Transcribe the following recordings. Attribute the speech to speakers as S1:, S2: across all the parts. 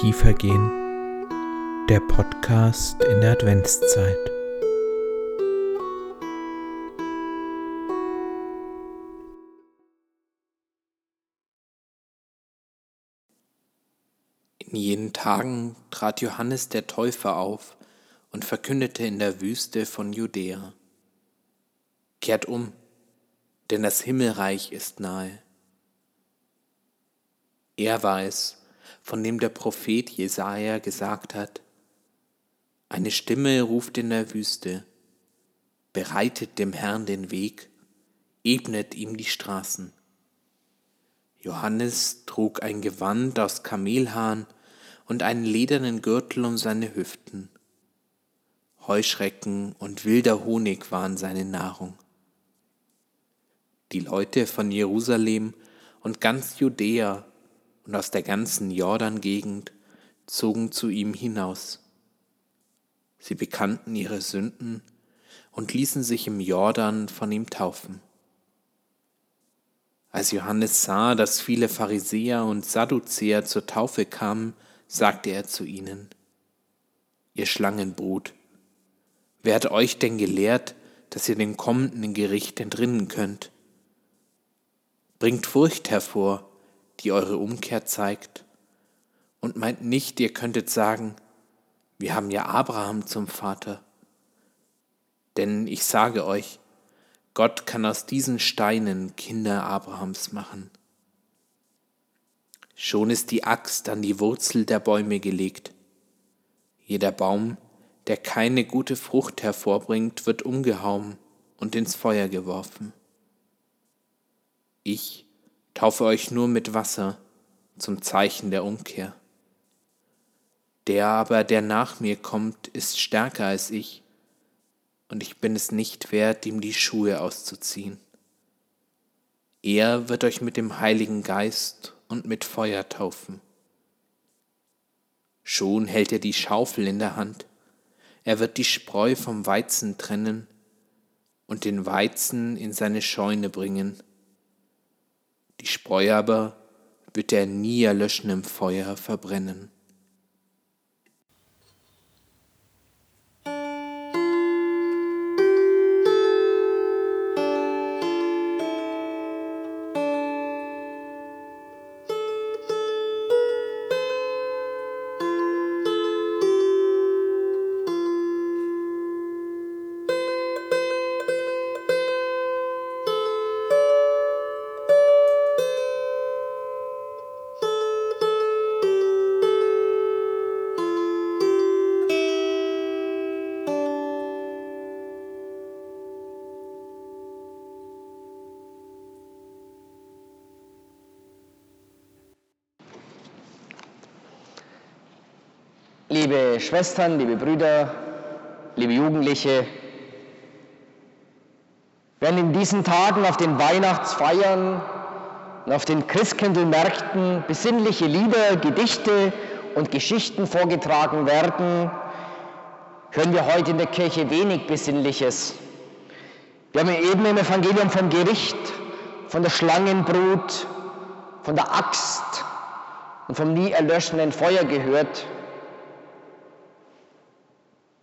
S1: tiefer gehen. Der Podcast in der Adventszeit.
S2: In jenen Tagen trat Johannes der Täufer auf und verkündete in der Wüste von Judäa. Kehrt um, denn das Himmelreich ist nahe. Er war es, von dem der Prophet Jesaja gesagt hat: Eine Stimme ruft in der Wüste, bereitet dem Herrn den Weg, ebnet ihm die Straßen. Johannes trug ein Gewand aus Kamelhahn und einen ledernen Gürtel um seine Hüften. Heuschrecken und wilder Honig waren seine Nahrung. Die Leute von Jerusalem und ganz Judäa und aus der ganzen Jordan-Gegend zogen zu ihm hinaus. Sie bekannten ihre Sünden und ließen sich im Jordan von ihm taufen. Als Johannes sah, dass viele Pharisäer und Sadduzäer zur Taufe kamen, sagte er zu ihnen, Ihr Schlangenbrut, wer hat euch denn gelehrt, dass ihr dem kommenden Gericht entrinnen könnt? Bringt Furcht hervor, die eure Umkehr zeigt, und meint nicht, ihr könntet sagen, wir haben ja Abraham zum Vater. Denn ich sage euch, Gott kann aus diesen Steinen Kinder Abrahams machen. Schon ist die Axt an die Wurzel der Bäume gelegt. Jeder Baum, der keine gute Frucht hervorbringt, wird umgehauen und ins Feuer geworfen. Ich taufe euch nur mit Wasser zum Zeichen der Umkehr. Der aber, der nach mir kommt, ist stärker als ich, und ich bin es nicht wert, ihm die Schuhe auszuziehen. Er wird euch mit dem Heiligen Geist und mit Feuer taufen. Schon hält er die Schaufel in der Hand, er wird die Spreu vom Weizen trennen und den Weizen in seine Scheune bringen, die Spreu aber wird er nie erlöschen im Feuer verbrennen.
S3: Liebe Schwestern, liebe Brüder, liebe Jugendliche, werden in diesen Tagen auf den Weihnachtsfeiern und auf den Christkindlmärkten besinnliche Lieder, Gedichte und Geschichten vorgetragen werden, hören wir heute in der Kirche wenig Besinnliches. Wir haben eben im Evangelium vom Gericht, von der Schlangenbrut, von der Axt und vom nie erlöschenden Feuer gehört.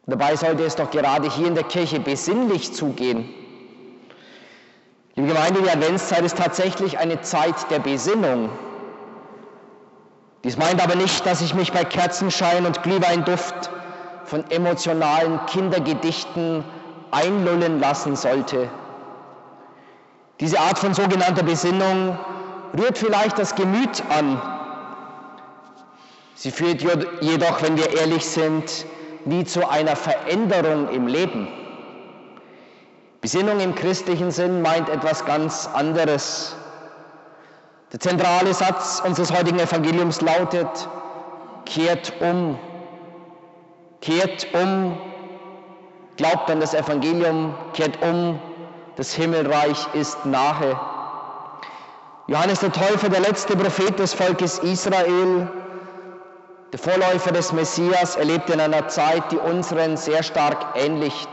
S3: Dabei sollte es doch gerade hier in der Kirche besinnlich zugehen. Liebe Gemeinde, die Adventszeit ist tatsächlich eine Zeit der Besinnung. Dies meint aber nicht, dass ich mich bei Kerzenschein und Glühweinduft von emotionalen Kindergedichten einlullen lassen sollte. Diese Art von sogenannter Besinnung rührt vielleicht das Gemüt an. Sie führt jedoch, wenn wir ehrlich sind, wie zu einer Veränderung im Leben. Besinnung im christlichen Sinn meint etwas ganz anderes. Der zentrale Satz unseres heutigen Evangeliums lautet, kehrt um, kehrt um, glaubt an das Evangelium, kehrt um, das Himmelreich ist nahe. Johannes der Täufer, der letzte Prophet des Volkes Israel, der Vorläufer des Messias erlebte in einer Zeit, die unseren sehr stark ähnlicht.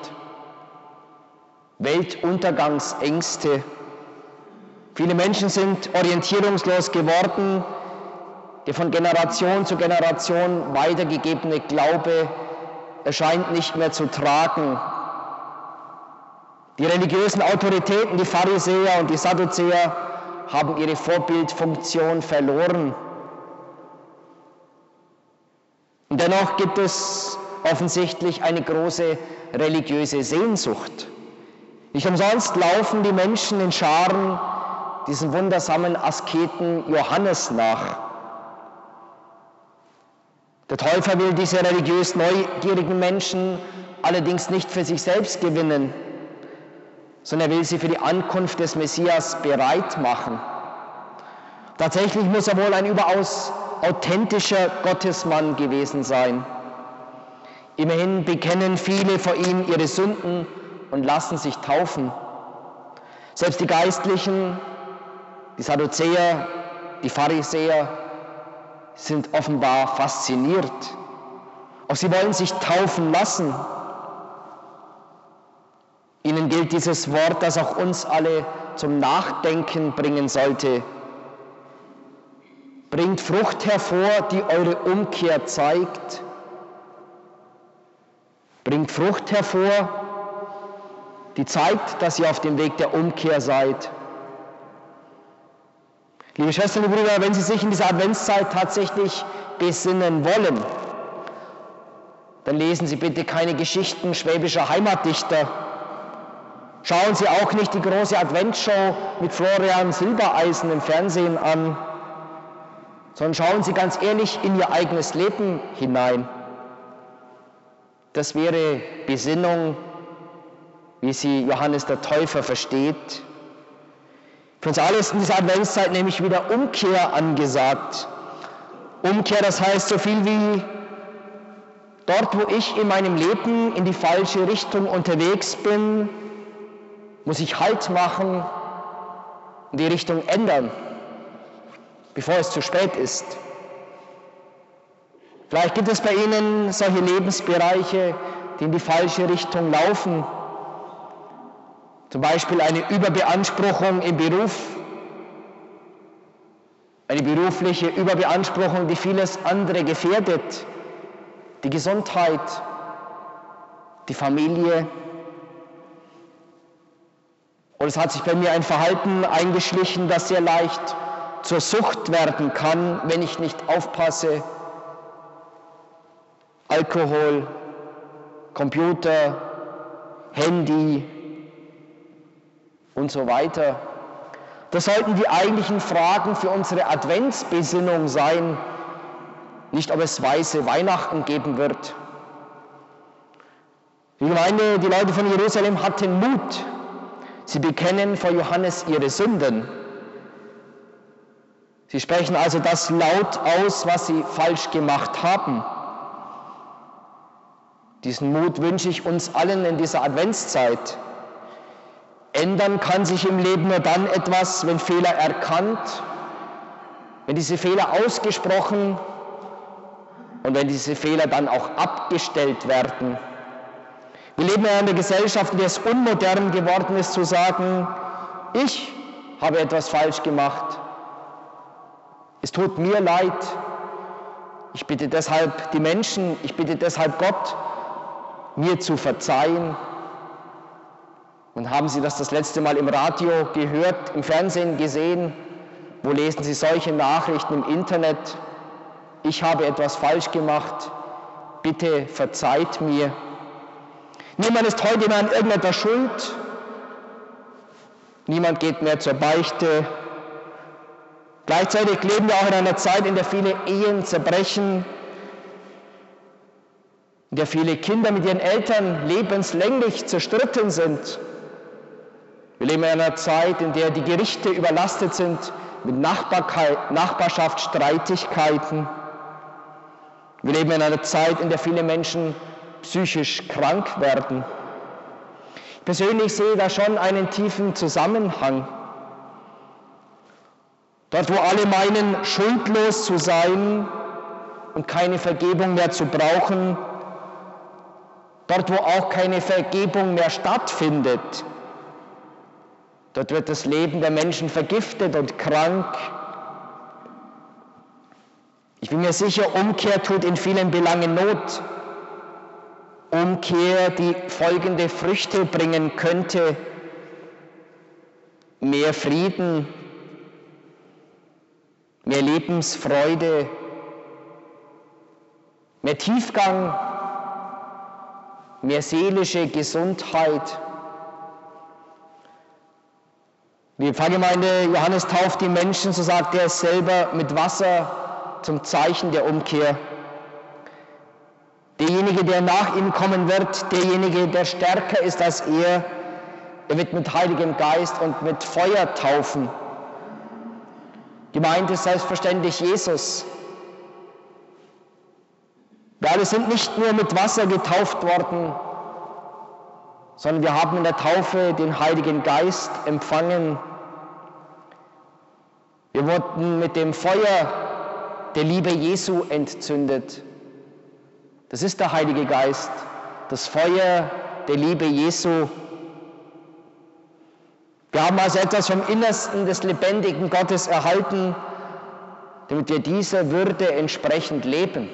S3: Weltuntergangsängste. Viele Menschen sind orientierungslos geworden. der von Generation zu Generation weitergegebene Glaube erscheint nicht mehr zu tragen. Die religiösen Autoritäten, die Pharisäer und die Sadduzäer, haben ihre Vorbildfunktion verloren. Und dennoch gibt es offensichtlich eine große religiöse Sehnsucht. Nicht umsonst laufen die Menschen in Scharen diesen wundersamen Asketen Johannes nach. Der Täufer will diese religiös neugierigen Menschen allerdings nicht für sich selbst gewinnen, sondern er will sie für die Ankunft des Messias bereit machen. Tatsächlich muss er wohl ein überaus authentischer Gottesmann gewesen sein. Immerhin bekennen viele vor ihm ihre Sünden und lassen sich taufen. Selbst die Geistlichen, die Sadduzäer, die Pharisäer sind offenbar fasziniert. Auch sie wollen sich taufen lassen. Ihnen gilt dieses Wort, das auch uns alle zum Nachdenken bringen sollte. Bringt Frucht hervor, die eure Umkehr zeigt. Bringt Frucht hervor, die zeigt, dass ihr auf dem Weg der Umkehr seid. Liebe Schwestern und Brüder, wenn Sie sich in dieser Adventszeit tatsächlich besinnen wollen, dann lesen Sie bitte keine Geschichten schwäbischer Heimatdichter. Schauen Sie auch nicht die große Adventsshow mit Florian Silbereisen im Fernsehen an, sondern schauen Sie ganz ehrlich in Ihr eigenes Leben hinein. Das wäre Besinnung wie sie Johannes der Täufer versteht. Für uns alle ist in dieser Adventszeit nämlich wieder Umkehr angesagt. Umkehr, das heißt so viel wie dort, wo ich in meinem Leben in die falsche Richtung unterwegs bin, muss ich Halt machen und die Richtung ändern, bevor es zu spät ist. Vielleicht gibt es bei Ihnen solche Lebensbereiche, die in die falsche Richtung laufen zum Beispiel eine Überbeanspruchung im Beruf, eine berufliche Überbeanspruchung, die vieles andere gefährdet, die Gesundheit, die Familie. Und es hat sich bei mir ein Verhalten eingeschlichen, das sehr leicht zur Sucht werden kann, wenn ich nicht aufpasse. Alkohol, Computer, Handy, und so weiter. Das sollten die eigentlichen Fragen für unsere Adventsbesinnung sein, nicht ob es weiße Weihnachten geben wird. Die Gemeinde, die Leute von Jerusalem hatten Mut. Sie bekennen vor Johannes ihre Sünden. Sie sprechen also das laut aus, was sie falsch gemacht haben. Diesen Mut wünsche ich uns allen in dieser Adventszeit. Ändern kann sich im Leben nur dann etwas, wenn Fehler erkannt, wenn diese Fehler ausgesprochen und wenn diese Fehler dann auch abgestellt werden. Wir leben in einer Gesellschaft, in der es unmodern geworden ist zu sagen, ich habe etwas falsch gemacht. Es tut mir leid. Ich bitte deshalb die Menschen, ich bitte deshalb Gott, mir zu verzeihen. Und haben Sie das das letzte Mal im Radio gehört, im Fernsehen gesehen? Wo lesen Sie solche Nachrichten im Internet? Ich habe etwas falsch gemacht. Bitte verzeiht mir. Niemand ist heute mehr an irgendetwas schuld. Niemand geht mehr zur Beichte. Gleichzeitig leben wir auch in einer Zeit, in der viele Ehen zerbrechen, in der viele Kinder mit ihren Eltern lebenslänglich zerstritten sind. Wir leben in einer Zeit, in der die Gerichte überlastet sind mit Nachbarschaftsstreitigkeiten. Wir leben in einer Zeit, in der viele Menschen psychisch krank werden. Ich persönlich sehe da schon einen tiefen Zusammenhang. Dort, wo alle meinen, schuldlos zu sein und keine Vergebung mehr zu brauchen, dort, wo auch keine Vergebung mehr stattfindet, Dort wird das Leben der Menschen vergiftet und krank. Ich bin mir sicher, Umkehr tut in vielen Belangen Not. Umkehr, die folgende Früchte bringen könnte. Mehr Frieden, mehr Lebensfreude, mehr Tiefgang, mehr seelische Gesundheit. Die Pfarrgemeinde Johannes tauft die Menschen, so sagt er selber, mit Wasser zum Zeichen der Umkehr. Derjenige, der nach ihm kommen wird, derjenige, der stärker ist als er, er wird mit Heiligem Geist und mit Feuer taufen. Gemeint ist selbstverständlich Jesus. Wir alle sind nicht nur mit Wasser getauft worden, sondern wir haben in der Taufe den Heiligen Geist empfangen. Wir wurden mit dem Feuer der Liebe Jesu entzündet. Das ist der Heilige Geist, das Feuer der Liebe Jesu. Wir haben also etwas vom Innersten des lebendigen Gottes erhalten, damit wir dieser Würde entsprechend leben.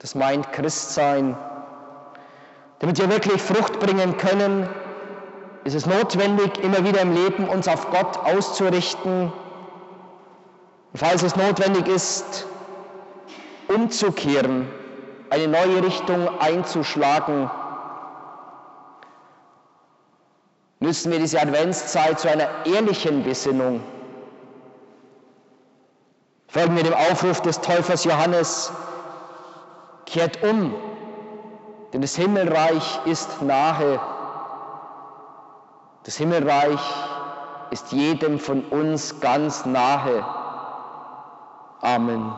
S3: Das meint Christsein. Damit wir wirklich Frucht bringen können, ist es notwendig, immer wieder im Leben uns auf Gott auszurichten. Und falls es notwendig ist, umzukehren, eine neue Richtung einzuschlagen, müssen wir diese Adventszeit zu einer ehrlichen Besinnung folgen wir dem Aufruf des Täufers Johannes, kehrt um, denn das Himmelreich ist nahe. Das Himmelreich ist jedem von uns ganz nahe. Amen.